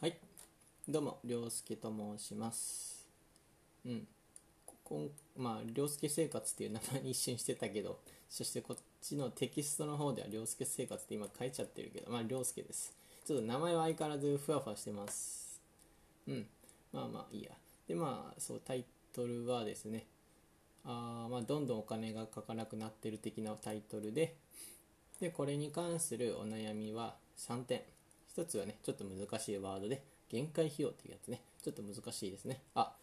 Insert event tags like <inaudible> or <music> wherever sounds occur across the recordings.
はい。どうも涼介と申します。うん。ここまあ涼介生活っていう名前に一瞬してたけど <laughs> そしてこっちのテキストの方では涼介生活って今書いちゃってるけどまあ涼介です。ちょっと名前は相変わらずふわふわしてます。うん。まあまあいいや。でまあそうタイトルはですね。あまあどんどんお金がかかなくなってる的なタイトルで。でこれに関するお悩みは3点。一つはね、ちょっと難しいワードで、限界費用っていうやつね、ちょっと難しいですね。あ、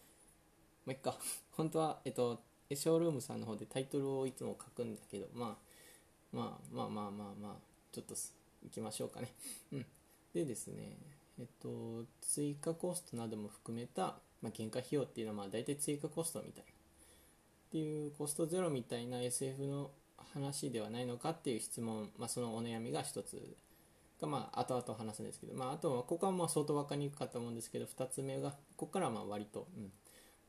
もう一回、<laughs> 本当は、えっと、ショールームさんの方でタイトルをいつも書くんだけど、まあ、まあまあまあまあまあ、ちょっと行きましょうかね。うん。でですね、えっと、追加コストなども含めた、まあ、限界費用っていうのは、まあ、大体追加コストみたいな。っていうコストゼロみたいな SF の話ではないのかっていう質問、まあ、そのお悩みが一つがまあ後々話すんですけど、まあ、あとはここはまあ相当分かりにくかったと思うんですけど2つ目がここからはまあ割と、うん、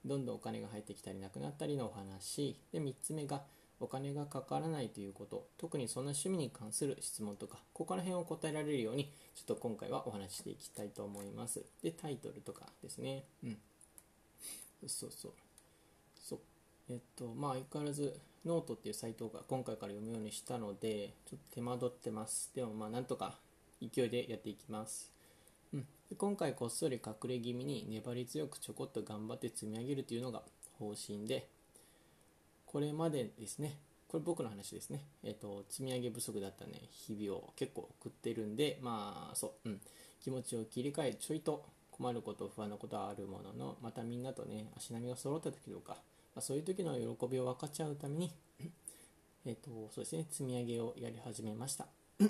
どんどんお金が入ってきたりなくなったりのお話。で3つ目がお金がかからないということ。特にそんな趣味に関する質問とかここら辺を答えられるようにちょっと今回はお話していきたいと思います。でタイトルとかですね。うん。そうそう。そう。えっとまあ相変わらずノートっていうサイトが今回から読むようにしたのでちょっと手間取ってます。でもまあなんとか勢いでやっていきます。うん、で今回こっそり隠れ気味に粘り強くちょこっと頑張って積み上げるというのが方針でこれまでですねこれ僕の話ですね、えーと、積み上げ不足だったね日々を結構送ってるんでまあそう、うん、気持ちを切り替えちょいと困ること不安なことはあるもののまたみんなとね足並みが揃った時とか、まあ、そういう時の喜びを分かちゃうためにえっとそうですね積み上げをやり始めました。う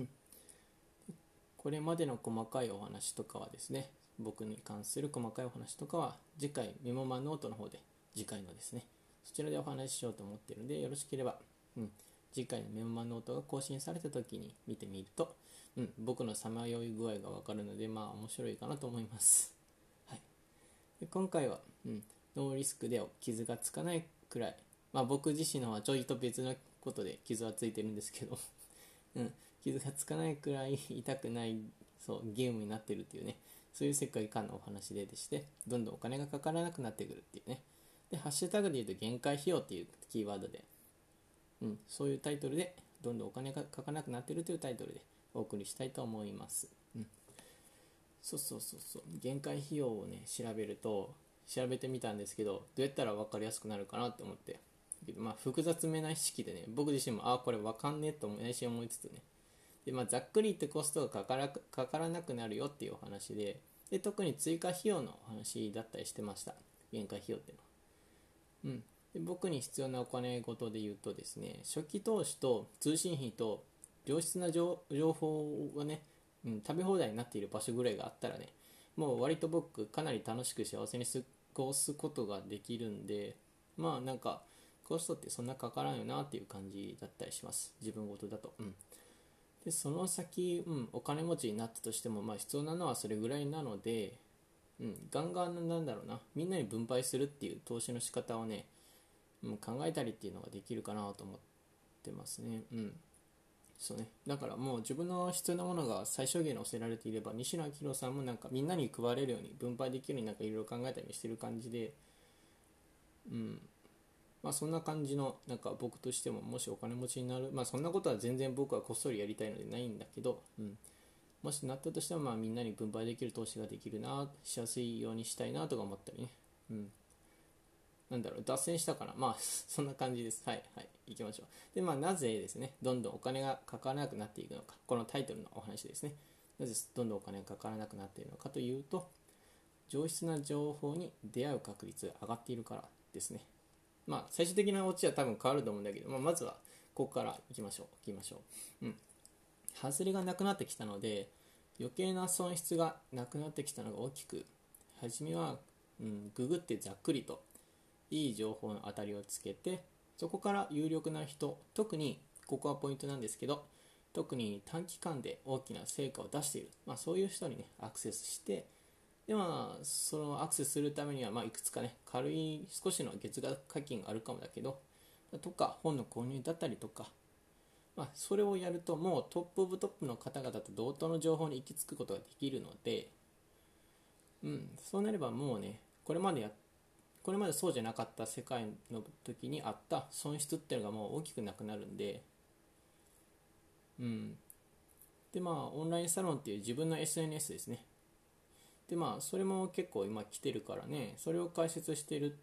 ん。これまでの細かいお話とかはですね僕に関する細かいお話とかは次回メモマノートの方で次回のですねそちらでお話ししようと思ってるんでよろしければ、うん、次回のメモマノートが更新された時に見てみると、うん、僕のさまよい具合がわかるのでまあ面白いかなと思います、<laughs> はい、で今回は、うん、ノーリスクで傷がつかないくらいまあ僕自身のはちょいと別のことで傷はついてるんですけど <laughs> うん傷がつかないくらい <laughs> 痛くないそうゲームになってるっていうね。そういう世界観のお話ででしてどんどんお金がかからなくなってくるっていうね。でハッシュタグで言うと限界費用っていうキーワードで、うん、そういうタイトルでどんどんお金がかかなくなってるというタイトルでお送りしたいと思います、うん、そうそうそうそう。限界費用をね調べると調べてみたんですけどどうやったら分かりやすくなるかなって思って。まあ複雑めな意識でね僕自身もああこれ分かんねえと内心思いつつねで、まあ、ざっくり言ってコストがかからかからなくなるよっていうお話でで特に追加費用のお話だったりしてました。限界費用っていうのは、うん、で僕に必要なお金ごとで言うとですね初期投資と通信費と良質な情報がね、うん、食べ放題になっている場所ぐらいがあったらねもう割と僕かなり楽しく幸せに過ごすことができるんでまあなんかコストってそんなかからんよなっていう感じだったりします。自分ごとだと。うん。でその先、うん、お金持ちになったとしても、まあ、必要なのはそれぐらいなので、うん、ガンガンなんだろうなみんなに分配するっていう投資の仕方をね、うん、考えたりっていうのができるかなと思ってますね。うん。そうね、だからもう自分の必要なものが最小限に抑えられていれば西野明さんもなんかみんなに配れるように分配できるようになんかいろいろ考えたりしてる感じで、うん、まあ、そんな感じのなんか僕としてももしお金持ちになる、まあ、そんなことは全然僕はこっそりやりたいのでないんだけど、うん、もしなったとしてもまあみんなに分配できる投資ができるなしやすいようにしたいなとか思ったりね、うん、なんだろう脱線したかな。まあ <laughs> そんな感じです。はいはい。行きましょう。でまあなぜですねどんどんお金がかからなくなっていくのか。このタイトルのお話ですね。なぜどんどんお金がかからなくなっているのかというと上質な情報に出会う確率が上がっているからですね。まあ、最終的なオチは多分変わると思うんだけど、まあ、まずはここからいきましょういきましょう。うん。外れがなくなってきたので余計な損失がなくなってきたのが大きく初めは、うん、ググってざっくりといい情報の当たりをつけてそこから有力な人特にここはポイントなんですけど特に短期間で大きな成果を出している、まあ、そういう人にねアクセスしてでまあそのアクセスするためには、まあ、いくつかね軽い少しの月額課金があるかもだけどとか本の購入だったりとか、まあ、それをやるともうトップオブトップの方々と同等の情報に行き着くことができるので、うんそうなればもうねこれまでやこれまでそうじゃなかった世界の時にあった損失っていうのがもう大きくなくなるんでうん。でまあオンラインサロンっていう自分の SNS ですね。でまあそれも結構今来てるからねそれを解説してる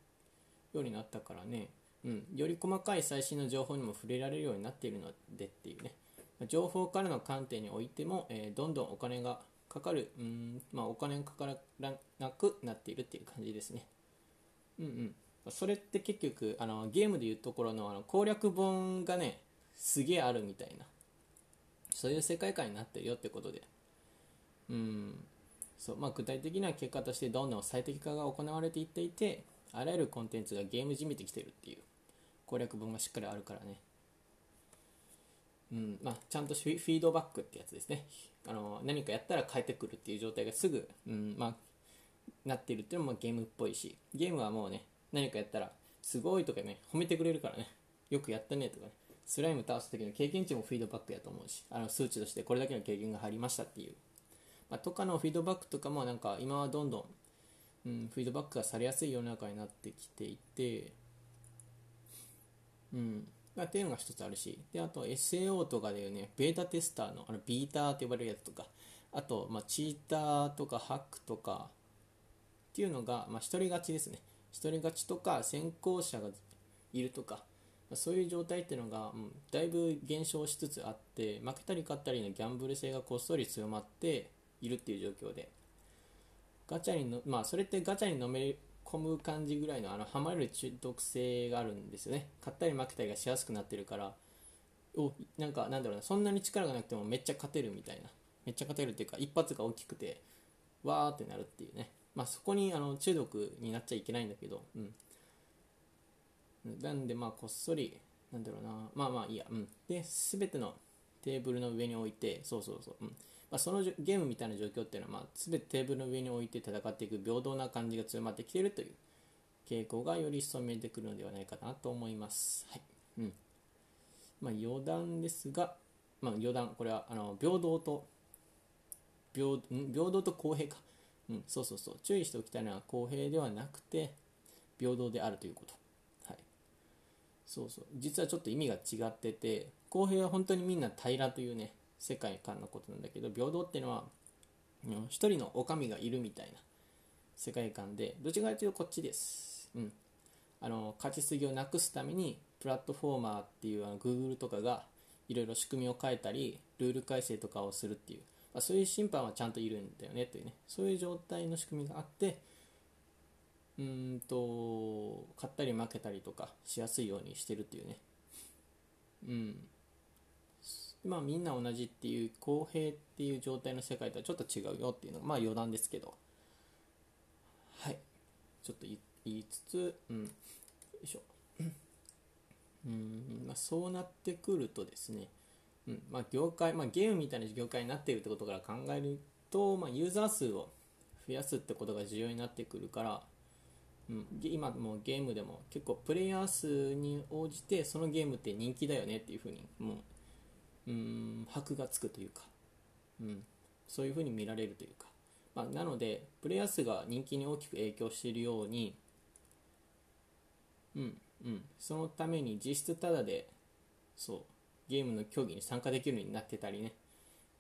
ようになったからね、うん、より細かい最新の情報にも触れられるようになっているのでっていうね情報からの観点においても、えー、どんどんお金がかかる、うんまあ、お金がかからなくなっているっていう感じですね。うんうん。それって結局、あのゲームでいうところのあの攻略本がね、すげえあるみたいな、そういう世界観になってるよってことで。うん。そうまあ、具体的な結果としてどんどん最適化が行われていっていて、あらゆるコンテンツがゲームじみてきてるっていう攻略本がしっかりあるからね。うんまあ、ちゃんとフィードバックってやつですね。あの何かやったら返ってくるっていう状態がすぐ、うんまあ、なっているっていうのもゲームっぽいしゲームはもうね何かやったらすごいとかね褒めてくれるからね。よくやったねとかね。スライム倒す時の経験値もフィードバックやと思うしあの数値としてこれだけの経験が入りましたっていう、まあ、とかのフィードバックとかもなんか今はどんどん、うん、フィードバックがされやすい世の中になってきていてうんっていうのが一つあるし、で、あと SAO とかでね、ベータテスターの、あの、ビーターって呼ばれるやつとか、あと、まあ、チーターとかハックとかっていうのが、まあ、一人勝ちですね。一人勝ちとか先行者がいるとか、まあ、そういう状態っていうのが、うん、だいぶ減少しつつあって、負けたり勝ったりのギャンブル性がこっそり強まっているっていう状況で、ガチャにの、まあ、それってガチャにのめ込む感じぐらいのあのハマれる中毒性があるんですよね。勝ったり負けたりがしやすくなってるから。おなんかなんだろうな。そんなに力がなくてもめっちゃ勝てるみたいな。めっちゃ勝てるっていうか一発が大きくてわーってなるっていうね。まあそこにあの中毒になっちゃいけないんだけど。うん。なんでまあこっそりなんだろうな。まあまあいいや。うん。で全てのテーブルの上に置いてそうそうそう。うん。まあ、そのゲームみたいな状況っていうのは、まあ、全てテーブルの上に置いて戦っていく平等な感じが強まってきているという傾向がより一層見えてくるのではないかなと思います。はい。うん。まあ、余談ですが、まあ、余談、これはあの平等と平平等と公平か、うん、そうそうそう、注意しておきたいのは公平ではなくて平等であるということ。はい、そうそう、実はちょっと意味が違ってて、公平は本当にみんな平らというね、世界観のことなんだけど平等っていうのは一人の女将がいるみたいな世界観でどっちかというとこっちです、うん、あの勝ちすぎをなくすためにプラットフォーマーっていうあの Google とかがいろいろ仕組みを変えたりルール改正とかをするっていう、まあ、そういう審判はちゃんといるんだよねというね。そういう状態の仕組みがあってうんと勝ったり負けたりとかしやすいようにしてるっていうね。うん。まあみんな同じっていう公平っていう状態の世界とはちょっと違うよっていうのがまあ余談ですけど。はい。ちょっと言いつつうん。よいしょ。うん。まあそうなってくるとですね。うん。まあ、業界、まあ、ゲームみたいな業界になっているってことから考えると、まあ、ユーザー数を増やすってことが重要になってくるから、うん、今もゲームでも結構プレイヤー数に応じてそのゲームって人気だよねっていうふうにもううん箔がつくというか、うん、そういうふうに見られるというか、まあ、なのでプレイヤー数が人気に大きく影響しているように、うんうん、そのために実質ただでそうゲームの競技に参加できるようになってたりね、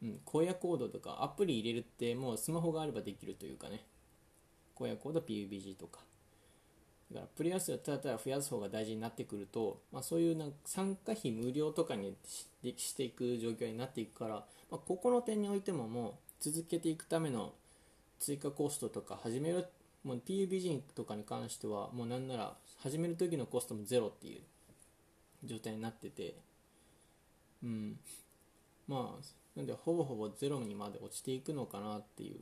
うん、荒野コードとかアプリ入れるってもうスマホがあればできるというかね。荒野コード PUBG とか。だからプレイヤー数をただただ増やす方が大事になってくると、まあ、そういうなんか参加費無料とかにしていく状況になっていくから、まあ、ここの点においてももう続けていくための追加コストとか始めるもう PUBG とかに関してはもうなんなら始める時のコストもゼロっていう状態になっててうん。まあなんでほぼほぼゼロにまで落ちていくのかなっていう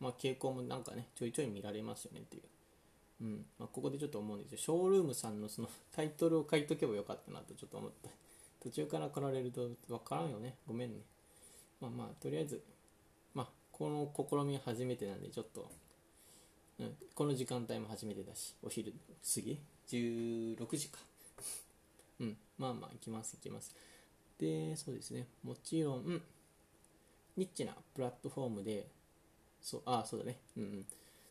まあ傾向もなんかねちょいちょい見られますよねっていう。うん。まあ、ここでちょっと思うんですよ。ショールームさんのその <laughs> タイトルを書いとけばよかったなとちょっと思った途中から来られると分からんよね。ごめんね。まあまあとりあえずまあこの試みは初めてなんでちょっと、うん、この時間帯も初めてだしお昼過ぎ？16時か。うん。まあまあ行きます行きます。でそうですね。もちろん、ニッチなプラットフォームでそうああそうだね。うんうん。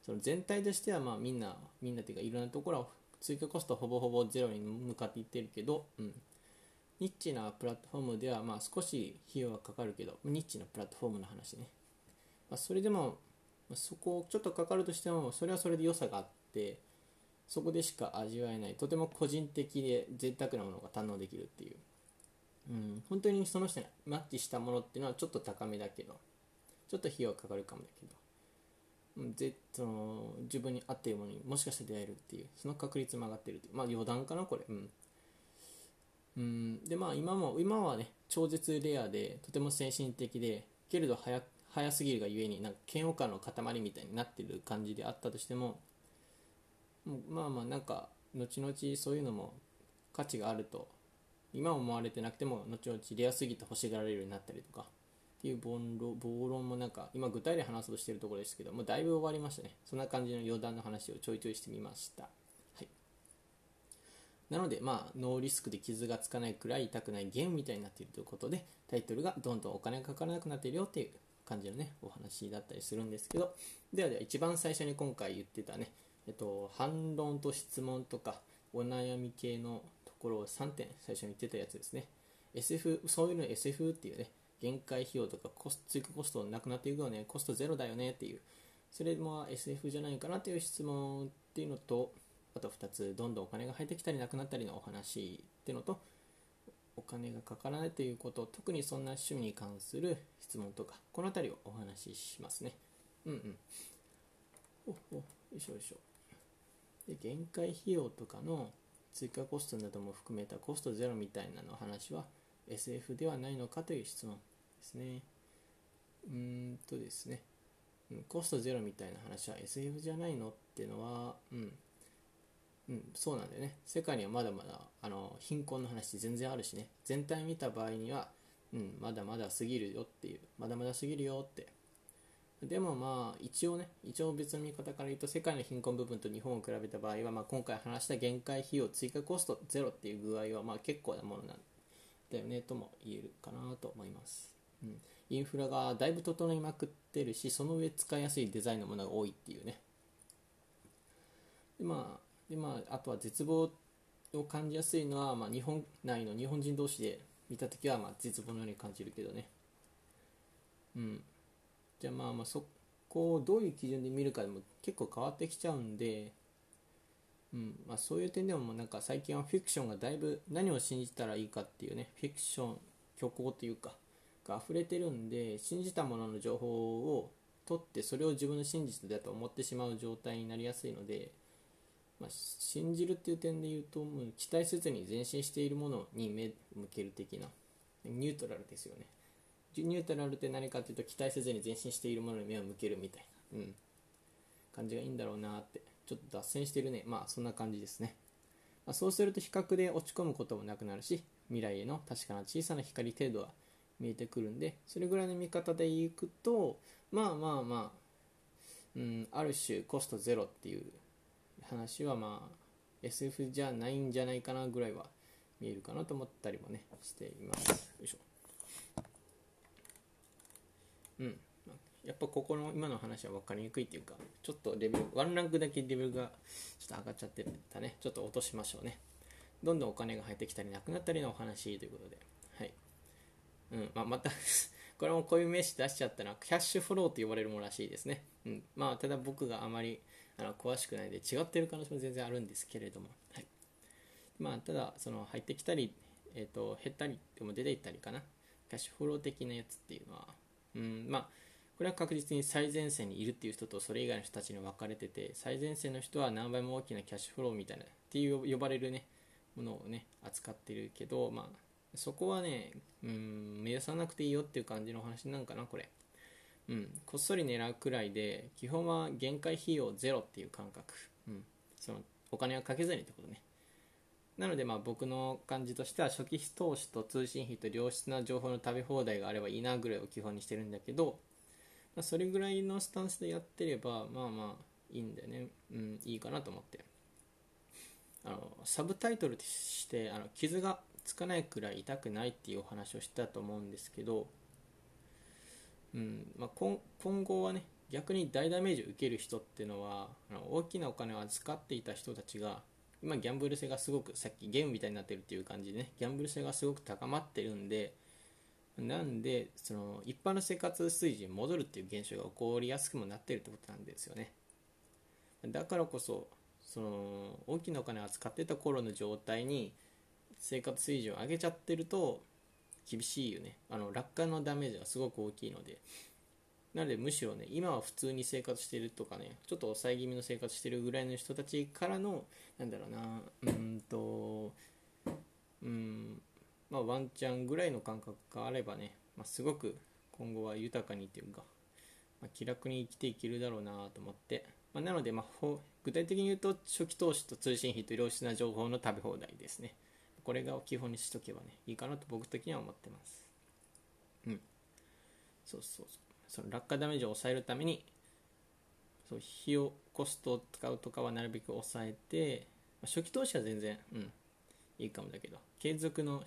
その全体としてはまあみんなみんなっていうかいろんなところは追加コストほぼほぼゼロに向かっていってるけど、うん、ニッチなプラットフォームではまあ少し費用はかかるけどニッチなプラットフォームの話ね、まあ、それでもそこをちょっとかかるとしてもそれはそれで良さがあってそこでしか味わえないとても個人的で贅沢なものが堪能できるっていう、うん、本当にその人にマッチしたものっていうのはちょっと高めだけどちょっと費用かかるかもだけど。ぜその自分に合っているものにもしかして出会えるっていうその確率も上がってるっていう。まあ余談かなこれ。うん。うん。でまあ今も今はね超絶レアでとても先進的でけれど早早すぎるがゆえになんか嫌悪感の塊みたいになってる感じであったとしてもまあまあなんか後々そういうのも価値があると今思われてなくても後々レアすぎて欲しがられるようになったりとか。っていう暴論暴論もなんか今具体で話そうとしてるところですけどもうだいぶ終わりましたね。そんな感じの余談の話をちょいちょいしてみました。はい。なのでまあノーリスクで傷がつかないくらい痛くないゲームみたいになっているということでタイトルがどんどんお金がかからなくなっているよっていう感じのねお話だったりするんですけど。ではでは一番最初に今回言ってたねえっと反論と質問とかお悩み系のところを3点最初に言ってたやつですね。SF そういうの SF っていうね限界費用とかコス追加コストなくなっていくよね。コストゼロだよねっていう。それも SF じゃないかなという質問っていうのとあと2つどんどんお金が入ってきたりなくなったりのお話っていうのとお金がかからないということ特にそんな趣味に関する質問とかこの辺りをお話ししますね。うんうん。おおよいしょよいしょ。で限界費用とかの追加コストなども含めたコストゼロみたいなの話は SF ではないのかという質問。ですね。うーんとですね、コストゼロみたいな話は SF じゃないのっていうのは、うん、うん、そうなんだよね。世界にはまだまだあの貧困の話全然あるしね、全体見た場合には、うん、まだまだ過ぎるよっていう、まだまだ過ぎるよって。でもまあ一応ね、一応別の見方から言うと世界の貧困部分と日本を比べた場合は、まあ、今回話した限界費用追加コストゼロっていう具合はまあ結構なものなんだよねとも言えるかなと思います。インフラがだいぶ整いまくってるしその上使いやすいデザインのものが多いっていうね。でまあでまああとは絶望を感じやすいのは、まあ、日本内の日本人同士で見た時はまあ絶望のように感じるけどね。うん。じゃあまあまあそこをどういう基準で見るかでも結構変わってきちゃうんでうん。まあ、そういう点でもなんか最近はフィクションがだいぶ何を信じたらいいかっていうねフィクション虚構というかが溢れてるんで信じたものの情報を取ってそれを自分の真実だと思ってしまう状態になりやすいので、まあ、信じるっていう点で言うともう期待せずに前進しているものに目向ける的なニュートラルですよね。ニュートラルって何かっていうと期待せずに前進しているものに目を向けるみたいな、うん、感じがいいんだろうなってちょっと脱線してるね。まあそんな感じですね、まあ、そうすると比較で落ち込むこともなくなるし未来への確かな小さな光程度は見えてくるんでそれぐらいの見方でいくとまあまあまあ、うん、ある種コストゼロっていう話はまあ SF じゃないんじゃないかなぐらいは見えるかなと思ったりもねしています。よいしょ。うん。やっぱここの今の話は分かりにくいっていうかちょっとレベルワンランクだけレベルがちょっと上がっちゃってたね。ちょっと落としましょうね。どんどんお金が入ってきたりなくなったりのお話ということで。うんまあ、また <laughs> これもこういう名詞出しちゃったのはキャッシュフローと呼ばれるものらしいですね、うんまあ、ただ僕があまりあの詳しくないで違ってる可能性も全然あるんですけれども、はい。まあ、ただその入ってきたり、えーと、減ったりでも出ていったりかな。キャッシュフロー的なやつっていうのは、うんまあ、これは確実に最前線にいるっていう人とそれ以外の人たちに分かれてて最前線の人は何倍も大きなキャッシュフローみたいなっていう呼ばれるねものをね扱ってるけど、まあ、そこはね、うん、目指さなくていいよっていう感じの話なんかな、これ。うん、こっそり狙うくらいで、基本は限界費用ゼロっていう感覚。うん、そのお金はかけずにってことね。なのでまあ僕の感じとしては初期投資と通信費と良質な情報の食べ放題があればいいなぐらいを基本にしてるんだけど、まあ、それぐらいのスタンスでやってればまあまあいいんだよね。うん、いいかなと思って。あのサブタイトルとしてあの傷がつかないくらい痛くないっていうお話をしたと思うんですけど、うんまあ、今今後はね逆に大ダメージを受ける人っていうのはあの大きなお金を預かっていた人たちが今ギャンブル性がすごくさっきゲームみたいになってるっていう感じでねギャンブル性がすごく高まってるんでなんでその一般の生活水準に戻るっていう現象が起こりやすくもなってるってことなんですよね。だからこそその大きなお金を扱ってた頃の状態に生活水準を上げちゃってると厳しいよね。あの落下のダメージがすごく大きいので。なのでむしろね今は普通に生活してるとかねちょっと抑え気味の生活してるぐらいの人たちからのなんだろうなうんとうんまあワンチャンぐらいの感覚があればね、まあ、すごく今後は豊かにというか、まあ、気楽に生きていけるだろうなと思って、まあ、なので、まあ、具体的に言うと初期投資と通信費と良質な情報の食べ放題ですね。これが基本にしとけばねいいかなと僕的には思ってます。うん。そうそうそう。その落下ダメージを抑えるためにそう費用コストを使うとかはなるべく抑えて、まあ、初期投資は全然、うん、いいかもだけど継続の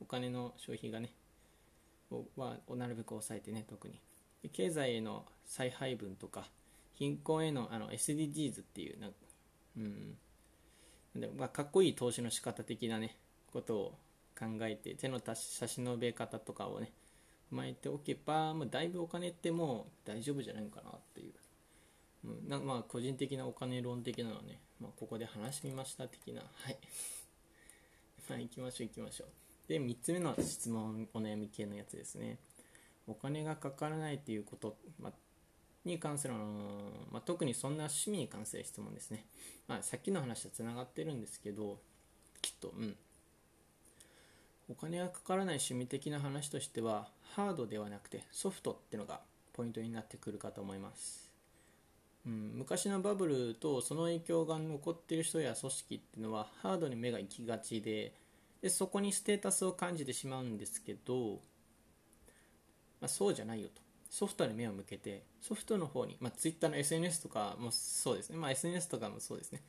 お金の消費がねはなるべく抑えてね特に。経済への再配分とか貧困へのあの SDGs っていうなんか、うん。でまあ、かっこいい投資の仕方的なねことを考えて手の差し伸べ方とかをね踏まえておけば、まあ、だいぶお金ってもう大丈夫じゃないかなっていう、うん、なまあ個人的なお金論的なのね、まあ、ここで話してみました的な。はい。まあ行きましょう行きましょう。で3つ目の質問お悩み系のやつですね。お金がかからないっていうこと、まあ、に関するの、まあ、特にそんな趣味に関する質問ですね、まあ、さっきの話とつながってるんですけどきっとうん。お金がかからない趣味的な話としてはハードではなくてソフトってのがポイントになってくるかと思います、うん、昔のバブルとその影響が残っている人や組織っていうのはハードに目が行きがちででそこにステータスを感じてしまうんですけど、まあ、そうじゃないよと。ソフトに目を向けてソフトの方に、まあ、Twitter の SNS とかもそうですね、まあ、SNS とかもそうですね、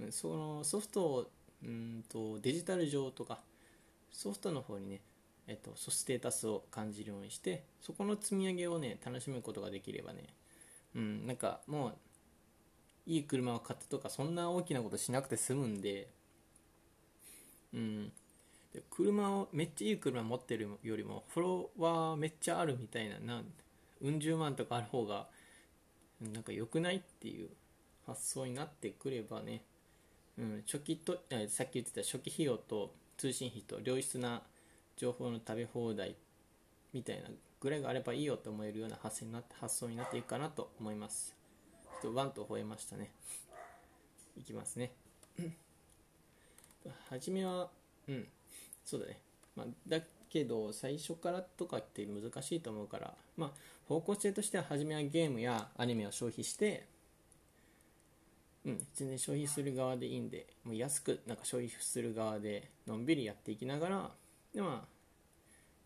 うん、そのソフトをうんとデジタル上とかソフトの方にね、えっと、ステータスを感じるようにしてそこの積み上げをね楽しむことができればねうんなんかもういい車を買ったとかそんな大きなことしなくて済むんでうん。で車をめっちゃいい車持ってるよりもフォロワーめっちゃあるみたいななうん十万とかある方がなんか良くないっていう発想になってくればね、うん、初期とさっき言ってた初期費用と通信費と良質な情報の食べ放題みたいなぐらいがあればいいよと思えるような発想になって発想になっていくかなと思います。ちょっとワンと吠えましたね。いきますね。初めはうんそうだね、まあ、だけど最初からとかって難しいと思うからまあ方向性としては初めはゲームやアニメを消費してうん、全然消費する側でいいんで、もう安くなんか消費する側でのんびりやっていきながら、でまあ、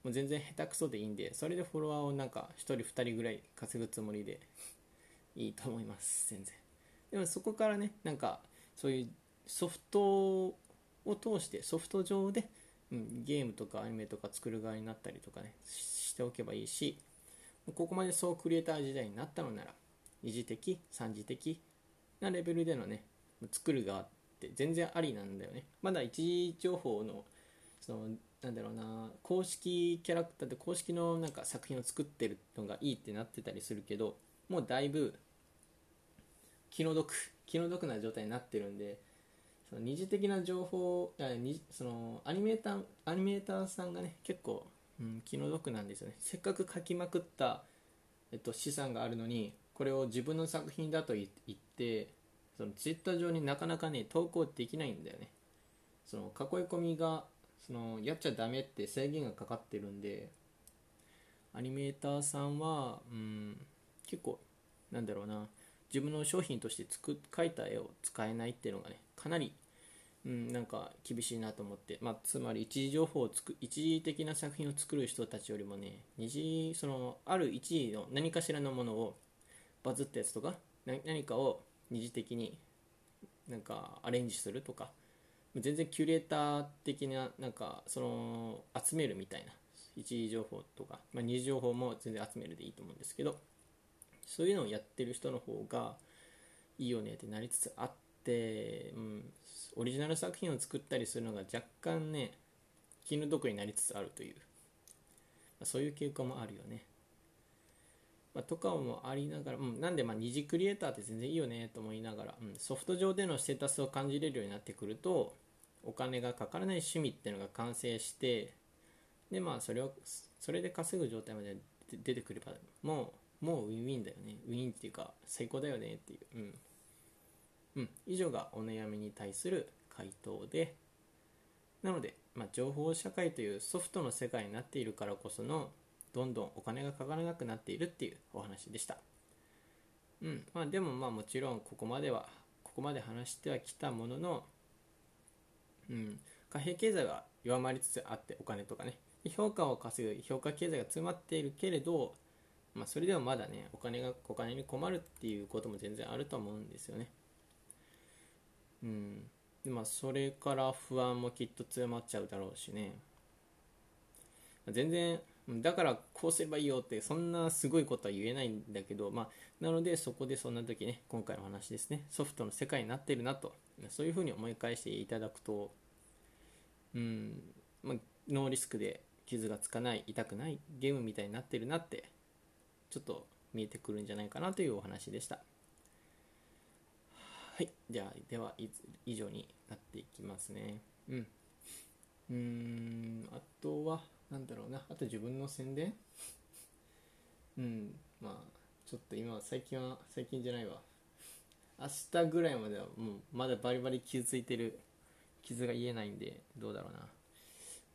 もう全然下手くそでいいんで、それでフォロワーをなんか1人2人ぐらい稼ぐつもりでいいと思います、全然。でもそこからね、なんかそういうソフトを通して、ソフト上で、うん、ゲームとかアニメとか作る側になったりとかね、しておけばいいし、ここまでそうクリエイター時代になったのなら、二次的、三次的、なレベルでのね作る側って全然ありなんだよね。まだ一時情報のそのなんだろうな公式キャラクターで公式のなんか作品を作ってるのがいいってなってたりするけどもうだいぶ気の毒気の毒な状態になってるんでその二次的な情報そのアニメーターアニメーターさんがね結構、うん、気の毒なんですよね。せっかく書きまくった、えっと、資産があるのにこれを自分の作品だと言ってそのツイッター上になかなかね投稿できないんだよね。その囲い込みがそのやっちゃダメって制限がかかってるんでアニメーターさんはうん結構なんだろうな自分の商品として作描いた絵を使えないっていうのがねかなりうん、なんか厳しいなと思って、まあ、つまり一時情報をつく一時的な作品を作る人たちよりもね二次そのある一時の何かしらのものをバズったやつとか何かを二次的になんかアレンジするとか全然キュレーター的ななんかその集めるみたいな一時情報とか、まあ、二次情報も全然集めるでいいと思うんですけどそういうのをやってる人の方がいいよねってなりつつあって、うん、オリジナル作品を作ったりするのが若干ね気の毒になりつつあるという、まあ、そういう傾向もあるよね、まあ、とかもありながら、うん、なんでまあ二次クリエイターって全然いいよねと思いながら、うん、ソフト上でのステータスを感じれるようになってくるとお金がかからない趣味っていうのが完成してでまあそれをそれで稼ぐ状態まで出てくればもうもうウィンウィンだよね。ウィンっていうか最高だよねっていう。うん。うん、以上がお悩みに対する回答で。なので、まあ、情報社会というソフトの世界になっているからこそのどんどんお金がかからなくなっているっていうお話でした、うん。まあ、でもまあもちろんここまではここまで話してはきたものの、うん、貨幣経済は弱まりつつあってお金とかね。評価を稼ぐ評価経済が詰まっているけれど、まあ、それでもまだねお金がお金に困るっていうことも全然あると思うんですよね。うん。でまあそれから不安もきっと強まっちゃうだろうしね。ま全然だからこうすればいいよってそんなすごいことは言えないんだけどまあなのでそこでそんな時ね今回の話ですねソフトの世界になってるなとそういうふうに思い返していただくとうんまあノーリスクで傷がつかない痛くないゲームみたいになってるなってちょっと見えてくるんじゃないかなというお話でした。はい。じゃあ、では、以上になっていきますね。うん。うん、あとは、なんだろうな。あと自分の宣伝？<laughs> うん。まあ、ちょっと今は、最近は、最近じゃないわ。明日ぐらいまでは、もう、まだバリバリ傷ついてる、傷が癒えないんで、どうだろうな。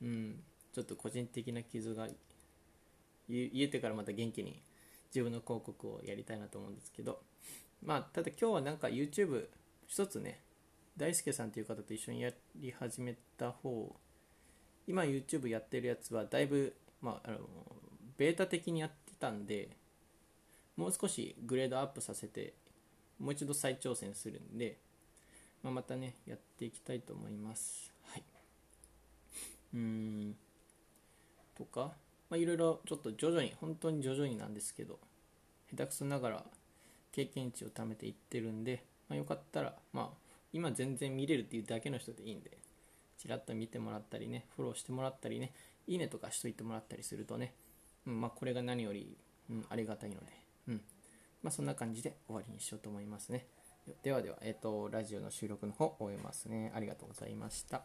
うん。ちょっと個人的な傷が癒えてからまた元気に自分の広告をやりたいなと思うんですけど、まあ、ただ今日はなんか YouTube 一つね、大輔さんという方と一緒にやり始めた方、今 YouTube やってるやつはだいぶ、まあ、あの、ベータ的にやってたんで、もう少しグレードアップさせて、もう一度再挑戦するんで、まあ、またね、やっていきたいと思います。はい。うーん。とか、いろいろちょっと徐々に、本当に徐々になんですけど、下手くそながら経験値を貯めていってるんで、まあ、よかったら、まあ、今全然見れるっていうだけの人でいいんで、ちらっと見てもらったりね、フォローしてもらったりね、いいねとかしといてもらったりするとね、うん、まあ、これが何より、うん、ありがたいので、うん。まあ、そんな感じで終わりにしようと思いますね。ではでは、えっ、ー、と、ラジオの収録の方終えますね。ありがとうございました。